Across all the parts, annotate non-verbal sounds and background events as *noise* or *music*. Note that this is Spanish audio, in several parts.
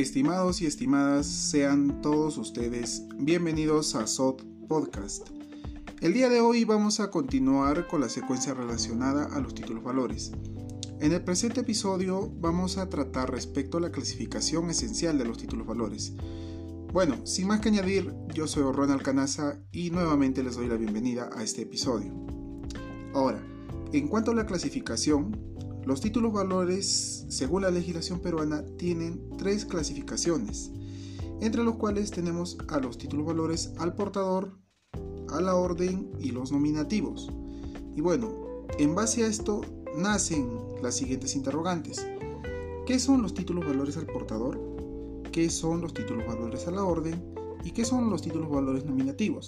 Estimados y estimadas, sean todos ustedes bienvenidos a SOT Podcast. El día de hoy vamos a continuar con la secuencia relacionada a los títulos valores. En el presente episodio vamos a tratar respecto a la clasificación esencial de los títulos valores. Bueno, sin más que añadir, yo soy Ronald Canaza y nuevamente les doy la bienvenida a este episodio. Ahora, en cuanto a la clasificación, los títulos valores, según la legislación peruana, tienen tres clasificaciones, entre los cuales tenemos a los títulos valores al portador, a la orden y los nominativos. Y bueno, en base a esto nacen las siguientes interrogantes. ¿Qué son los títulos valores al portador? ¿Qué son los títulos valores a la orden? ¿Y qué son los títulos valores nominativos?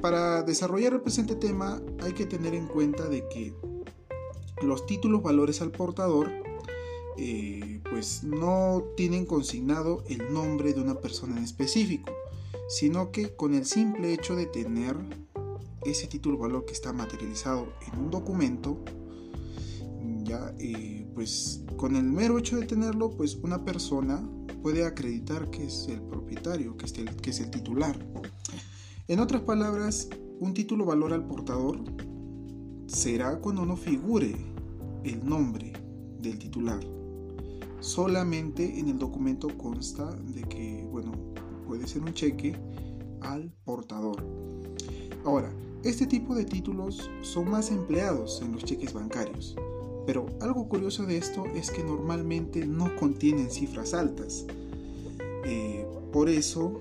Para desarrollar el presente tema hay que tener en cuenta de que los títulos valores al portador eh, pues no tienen consignado el nombre de una persona en específico, sino que con el simple hecho de tener ese título valor que está materializado en un documento, ya eh, pues con el mero hecho de tenerlo, pues una persona puede acreditar que es el propietario, que es el, que es el titular. En otras palabras, un título valor al portador será cuando no figure el nombre del titular. Solamente en el documento consta de que, bueno, puede ser un cheque al portador. Ahora, este tipo de títulos son más empleados en los cheques bancarios, pero algo curioso de esto es que normalmente no contienen cifras altas. Eh, por eso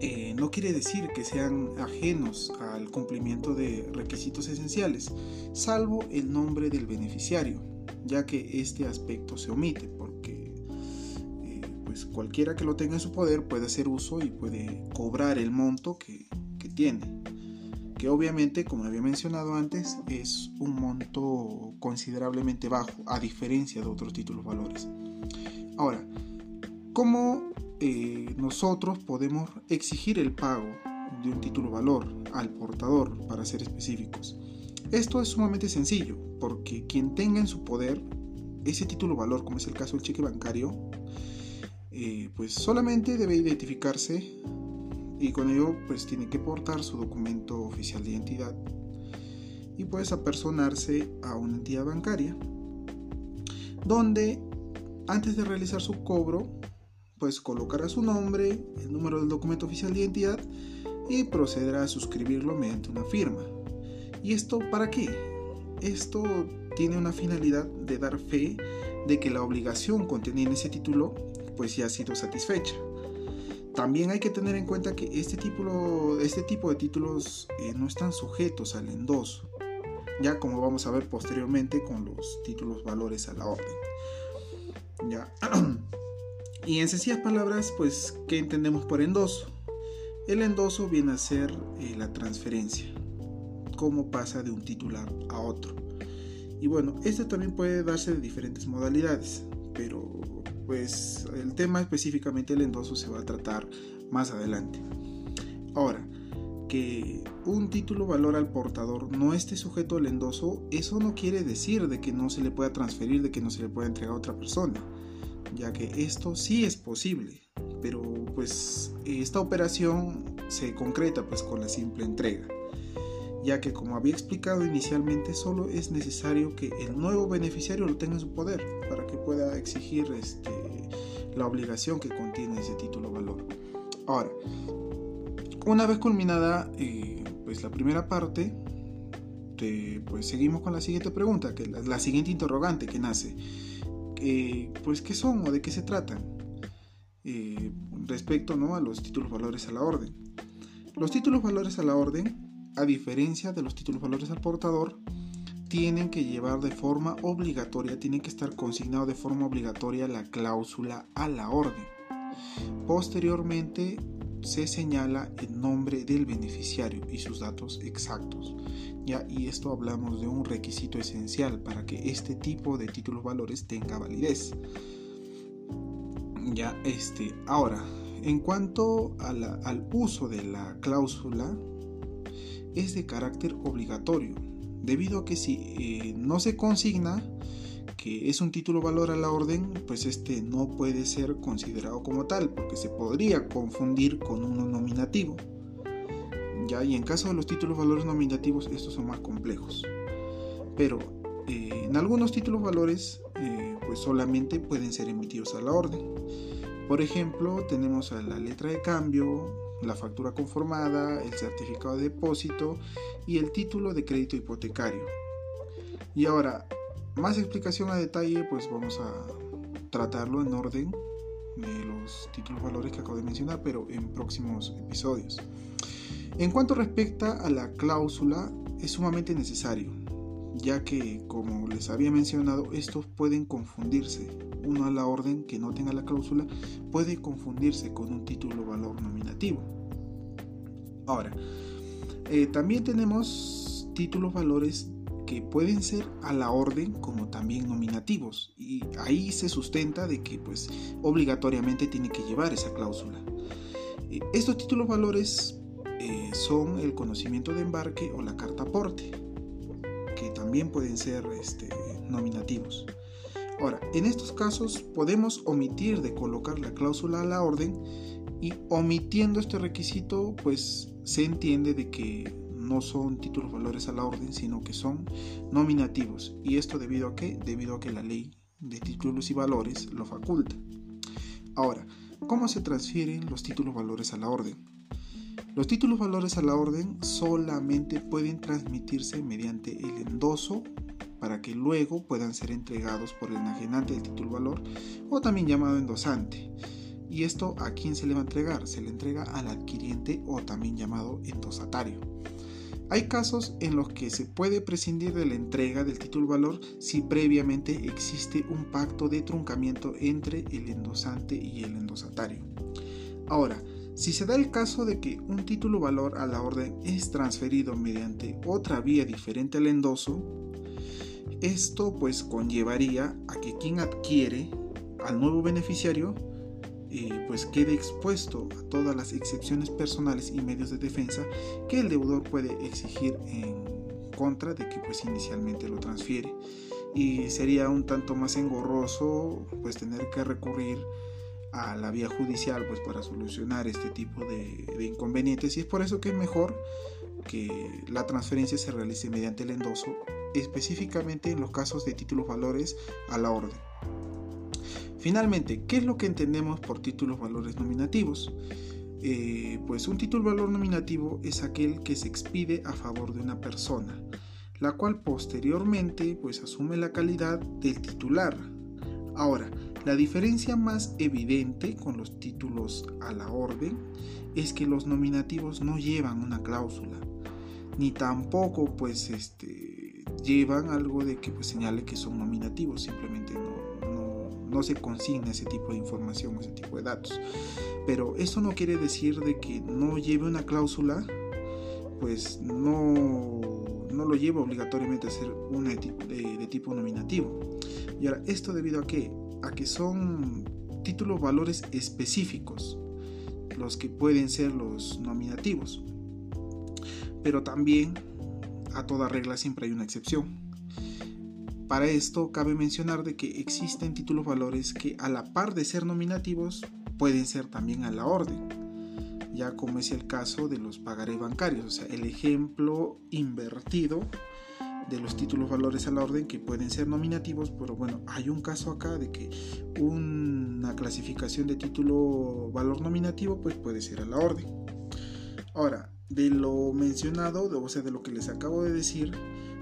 eh, no quiere decir que sean ajenos al cumplimiento de requisitos esenciales, salvo el nombre del beneficiario, ya que este aspecto se omite porque eh, pues cualquiera que lo tenga en su poder puede hacer uso y puede cobrar el monto que, que tiene, que obviamente, como había mencionado antes, es un monto considerablemente bajo, a diferencia de otros títulos valores. Ahora, ¿cómo eh, nosotros podemos exigir el pago de un título valor al portador, para ser específicos. Esto es sumamente sencillo, porque quien tenga en su poder ese título valor, como es el caso del cheque bancario, eh, pues solamente debe identificarse y con ello pues tiene que portar su documento oficial de identidad y pues apersonarse a una entidad bancaria donde antes de realizar su cobro pues colocará su nombre, el número del documento oficial de identidad y procederá a suscribirlo mediante una firma. ¿Y esto para qué? Esto tiene una finalidad de dar fe de que la obligación contenida en ese título pues ya ha sido satisfecha. También hay que tener en cuenta que este, este tipo de títulos eh, no están sujetos al endoso, ya como vamos a ver posteriormente con los títulos valores a la orden. Ya. *clears throat* Y en sencillas palabras, pues, ¿qué entendemos por endoso? El endoso viene a ser eh, la transferencia, cómo pasa de un titular a otro. Y bueno, esto también puede darse de diferentes modalidades, pero pues el tema específicamente del endoso se va a tratar más adelante. Ahora, que un título valor al portador no esté sujeto al endoso, eso no quiere decir de que no se le pueda transferir, de que no se le pueda entregar a otra persona ya que esto sí es posible, pero pues esta operación se concreta pues con la simple entrega, ya que como había explicado inicialmente solo es necesario que el nuevo beneficiario lo tenga en su poder para que pueda exigir este, la obligación que contiene ese título valor. Ahora, una vez culminada eh, pues la primera parte, pues seguimos con la siguiente pregunta, que la, la siguiente interrogante que nace. Eh, pues qué son o de qué se tratan eh, respecto ¿no? a los títulos valores a la orden. Los títulos valores a la orden, a diferencia de los títulos valores al portador, tienen que llevar de forma obligatoria, tienen que estar consignado de forma obligatoria la cláusula a la orden. Posteriormente se señala el nombre del beneficiario y sus datos exactos. Y esto hablamos de un requisito esencial para que este tipo de títulos valores tenga validez. Ya, este, ahora, en cuanto al uso de la cláusula, es de carácter obligatorio, debido a que si eh, no se consigna, que es un título valor a la orden, pues este no puede ser considerado como tal, porque se podría confundir con uno nominativo. Y en caso de los títulos valores nominativos, estos son más complejos. Pero eh, en algunos títulos valores, eh, pues solamente pueden ser emitidos a la orden. Por ejemplo, tenemos a la letra de cambio, la factura conformada, el certificado de depósito y el título de crédito hipotecario. Y ahora, más explicación a detalle, pues vamos a tratarlo en orden de los títulos valores que acabo de mencionar, pero en próximos episodios. En cuanto respecta a la cláusula, es sumamente necesario, ya que, como les había mencionado, estos pueden confundirse. Uno a la orden que no tenga la cláusula puede confundirse con un título valor nominativo. Ahora, eh, también tenemos títulos valores que pueden ser a la orden como también nominativos y ahí se sustenta de que pues obligatoriamente tiene que llevar esa cláusula. Eh, estos títulos valores eh, son el conocimiento de embarque o la carta aporte que también pueden ser este, nominativos. Ahora, en estos casos podemos omitir de colocar la cláusula a la orden y omitiendo este requisito pues se entiende de que no son títulos valores a la orden, sino que son nominativos. ¿Y esto debido a qué? Debido a que la ley de títulos y valores lo faculta. Ahora, ¿cómo se transfieren los títulos valores a la orden? Los títulos valores a la orden solamente pueden transmitirse mediante el endoso para que luego puedan ser entregados por el enajenante del título valor o también llamado endosante. ¿Y esto a quién se le va a entregar? Se le entrega al adquiriente o también llamado endosatario. Hay casos en los que se puede prescindir de la entrega del título valor si previamente existe un pacto de truncamiento entre el endosante y el endosatario. Ahora, si se da el caso de que un título valor a la orden es transferido mediante otra vía diferente al endoso, esto pues conllevaría a que quien adquiere al nuevo beneficiario eh, pues quede expuesto a todas las excepciones personales y medios de defensa que el deudor puede exigir en contra de que pues inicialmente lo transfiere. Y sería un tanto más engorroso pues tener que recurrir a la vía judicial pues para solucionar este tipo de, inconvenientes y es por eso que es mejor que la transferencia se realice mediante el endoso específicamente en los casos de títulos valores a la orden Finalmente, ¿qué es lo que entendemos por títulos valores nominativos? Eh, pues un título valor nominativo es aquel que se expide a favor de una persona, la cual posteriormente pues asume la calidad del titular. Ahora, la diferencia más evidente con los títulos a la orden es que los nominativos no llevan una cláusula, ni tampoco pues este llevan algo de que pues, señale que son nominativos, simplemente no se consigna ese tipo de información, ese tipo de datos. Pero eso no quiere decir de que no lleve una cláusula, pues no, no lo lleva obligatoriamente a ser una de, tipo nominativo. Y ahora, esto debido a qué? A que son títulos valores específicos los que pueden ser los nominativos. Pero también a toda regla siempre hay una excepción. Para esto cabe mencionar de que existen títulos valores que a la par de ser nominativos pueden ser también a la orden, ya como es el caso de los pagarés bancarios, o sea, el ejemplo invertido de los títulos valores a la orden que pueden ser nominativos, pero bueno, hay un caso acá de que una clasificación de título valor nominativo pues puede ser a la orden. Ahora, de lo mencionado, o sea, de lo que les acabo de decir,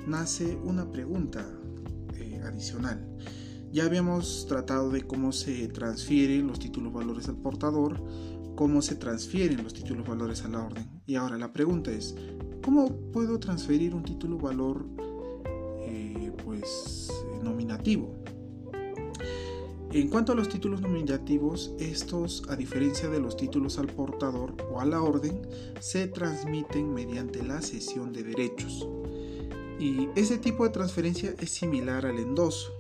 nace una pregunta adicional. Ya habíamos tratado de cómo se transfieren los títulos valores al portador, cómo se transfieren los títulos valores a la orden. Y ahora la pregunta es, ¿cómo puedo transferir un título valor eh, pues nominativo? En cuanto a los títulos nominativos, estos, a diferencia de los títulos al portador o a la orden, se transmiten mediante la cesión de derechos. Y ese tipo de transferencia es similar al endoso,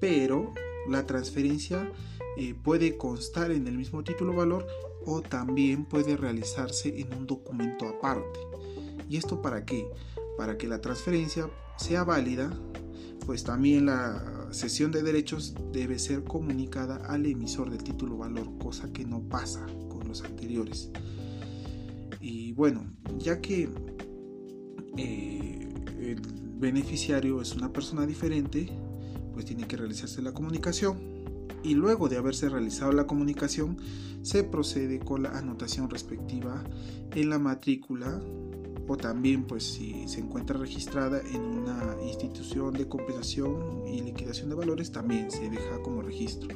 pero la transferencia eh, puede constar en el mismo título valor o también puede realizarse en un documento aparte. ¿Y esto para qué? Para que la transferencia sea válida, pues también la, cesión de derechos debe ser comunicada al emisor del título valor, cosa que no pasa con los anteriores. Y bueno, ya que eh, el beneficiario es una persona diferente, pues tiene que realizarse la comunicación y luego de haberse realizado la comunicación se procede con la anotación respectiva en la matrícula o también pues si se encuentra registrada en una institución de compensación y liquidación de valores también se deja como registro.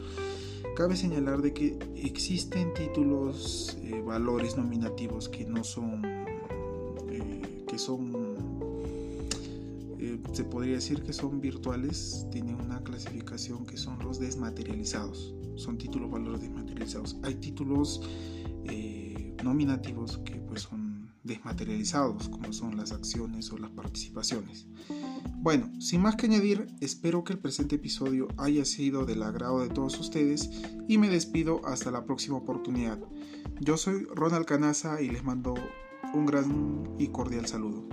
Cabe señalar de que existen títulos eh, valores nominativos que no son eh, que son eh, se podría decir que son virtuales, tienen una clasificación que son los desmaterializados, son títulos valores desmaterializados. Hay títulos nominativos que pues son desmaterializados como son las acciones o las participaciones. Bueno, sin más que añadir, espero que el presente episodio haya sido del agrado de todos ustedes y me despido hasta la próxima oportunidad. Yo soy Ronald Canaza y les mando un gran y cordial saludo.